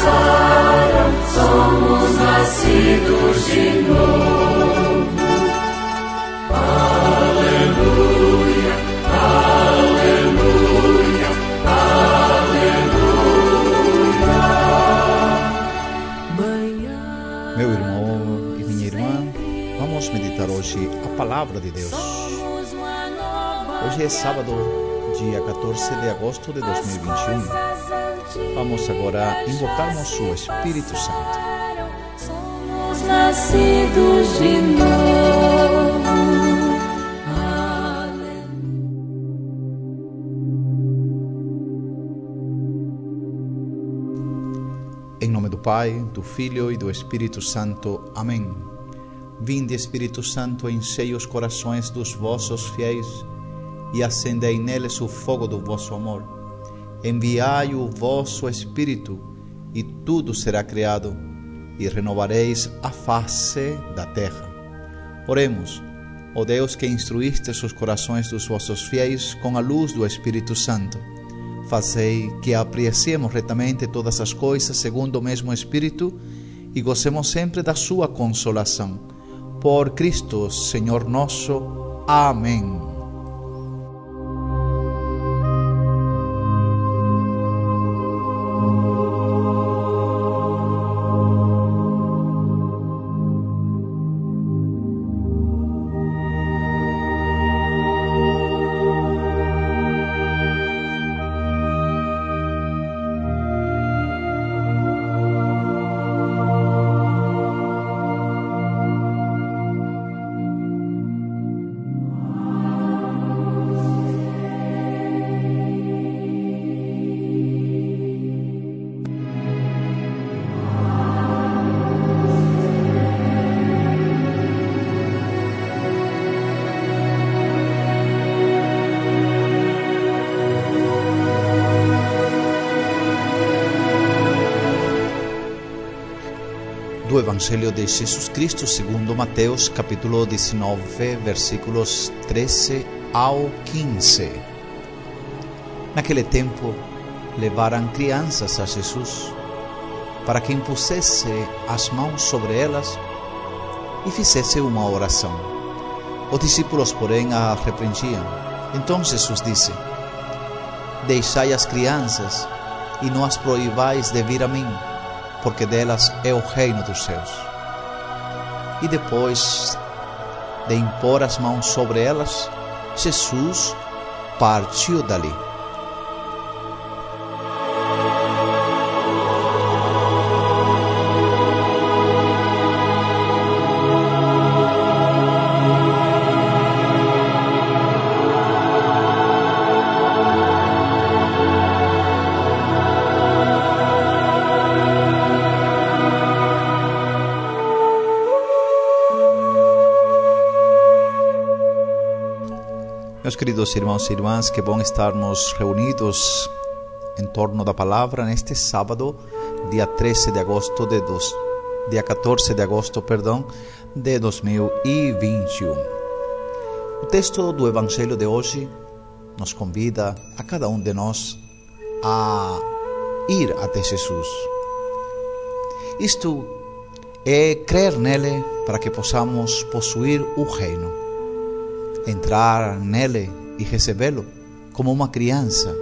passaram, somos nascidos de novo. Aleluia, aleluia, aleluia. Meu irmão e minha irmã, vamos meditar hoje a palavra de Deus. Hoje é sábado, dia 14 de agosto de 2021. Vamos agora invocarmos o Espírito Santo. Somos nascidos de novo. Em nome do Pai, do Filho e do Espírito Santo. Amém. Vinde, Espírito Santo, enchei os corações dos vossos fiéis e acendei neles o fogo do vosso amor. Enviai o vosso Espírito e tudo será criado e renovareis a face da terra. Oremos, ó Deus que instruístes os corações dos vossos fiéis com a luz do Espírito Santo. Fazei que apreciemos retamente todas as coisas segundo o mesmo Espírito e gocemos sempre da sua consolação. Por Cristo, Senhor nosso. Amém. Evangelho de Jesus Cristo segundo Mateus, capítulo 19, versículos 13 ao 15. Naquele tempo, levaram crianças a Jesus para que impusesse as mãos sobre elas e fizesse uma oração. Os discípulos, porém, a repreendiam. Então Jesus disse: Deixai as crianças e não as proibais de vir a mim porque delas é o reino dos céus. E depois de impor as mãos sobre elas, Jesus partiu dali. Meus queridos irmãos e irmãs, que bom estarmos reunidos em torno da palavra neste sábado, dia 13 de agosto de dos, dia 14 de agosto, perdão, de 2021. O texto do evangelho de hoje nos convida a cada um de nós a ir até Jesus. Isto é crer nele para que possamos possuir o reino entrar nele e recebê-lo como uma criança,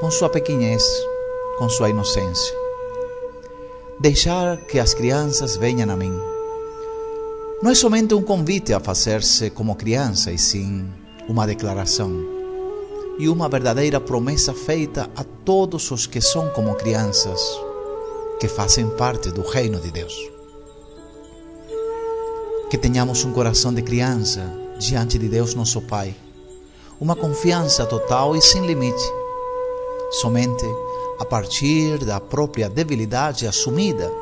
com sua pequenez, com sua inocência. Deixar que as crianças venham a mim. Não é somente um convite a fazer-se como criança, e sim uma declaração e uma verdadeira promessa feita a todos os que são como crianças, que fazem parte do reino de Deus. Que tenhamos um coração de criança diante de Deus nosso Pai. Uma confiança total e sem limite. Somente a partir da própria debilidade assumida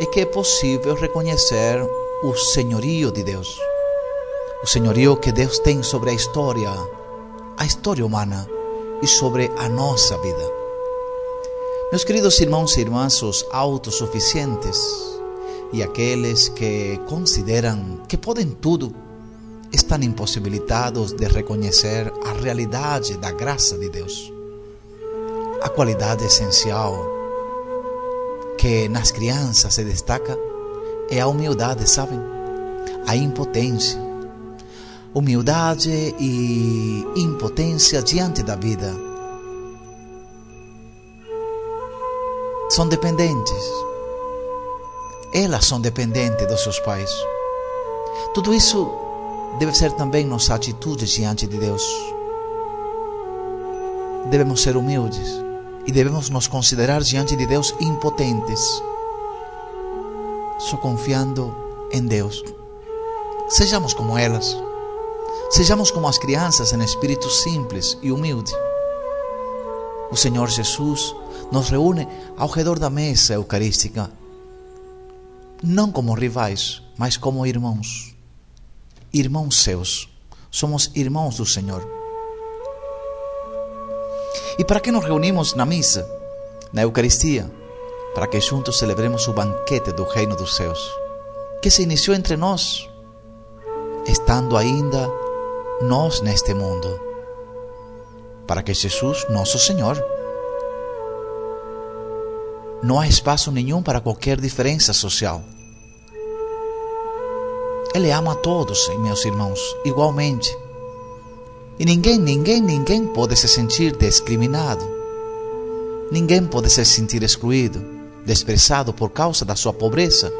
é que é possível reconhecer o senhorio de Deus. O senhorio que Deus tem sobre a história, a história humana e sobre a nossa vida. Meus queridos irmãos e irmãs, os autossuficientes e aqueles que consideram que podem tudo estão impossibilitados de reconhecer a realidade da graça de Deus. A qualidade essencial que nas crianças se destaca é a humildade, sabem? A impotência. Humildade e impotência diante da vida. São dependentes. Elas são dependentes dos seus pais. Tudo isso deve ser também nossa atitude diante de Deus. Devemos ser humildes e devemos nos considerar diante de Deus impotentes, só confiando em Deus. Sejamos como elas. Sejamos como as crianças em espírito simples e humilde. O Senhor Jesus nos reúne ao redor da mesa eucarística, não como rivais, mas como irmãos irmãos seus. Somos irmãos do Senhor. E para que nos reunimos na missa, na Eucaristia? Para que juntos celebremos o banquete do Reino dos Céus, que se iniciou entre nós, estando ainda nós neste mundo. Para que Jesus, nosso Senhor, não há espaço nenhum para qualquer diferença social. Ele ama a todos, meus irmãos, igualmente. E ninguém, ninguém, ninguém pode se sentir discriminado. Ninguém pode se sentir excluído, desprezado por causa da sua pobreza,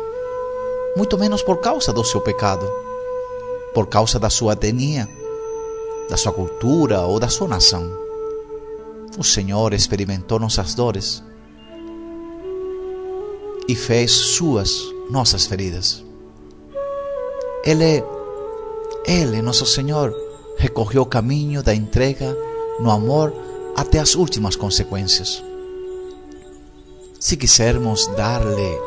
muito menos por causa do seu pecado, por causa da sua etnia, da sua cultura ou da sua nação. O Senhor experimentou nossas dores e fez suas nossas feridas. Ele, Ele, nosso Senhor, recorreu o caminho da entrega no amor até as últimas consequências. Se quisermos dar-lhe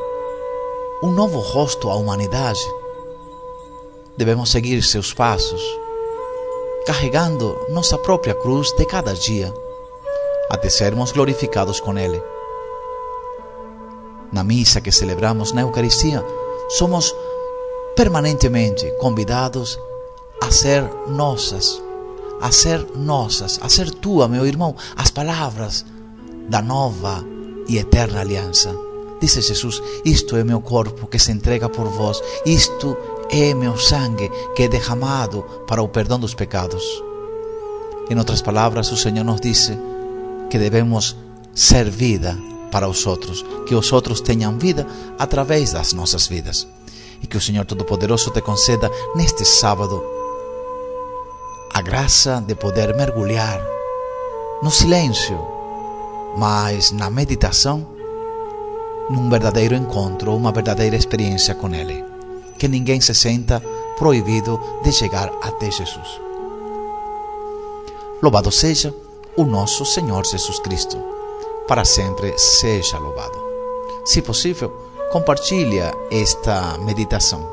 um novo rosto à humanidade, devemos seguir seus passos, carregando nossa própria cruz de cada dia, até sermos glorificados com Ele. Na missa que celebramos na Eucaristia, somos permanentemente convidados a ser nossas, a ser nossas, a ser tua, meu irmão, as palavras da nova e eterna aliança. Disse Jesus: Isto é meu corpo que se entrega por vós, isto é meu sangue que é derramado para o perdão dos pecados. Em outras palavras, o Senhor nos disse que devemos ser vida para os outros, que os outros tenham vida através das nossas vidas e que o Senhor Todo-Poderoso te conceda neste sábado a graça de poder mergulhar no silêncio, mas na meditação, num verdadeiro encontro, uma verdadeira experiência com Ele. Que ninguém se senta proibido de chegar até Jesus. Louvado seja o nosso Senhor Jesus Cristo. Para sempre seja louvado. Se possível, compartilha esta meditação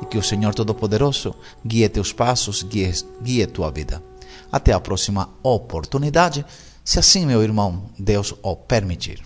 e que o Senhor Todo-Poderoso guie teus passos, guie, guie tua vida. Até a próxima oportunidade, se assim, meu irmão, Deus o permitir.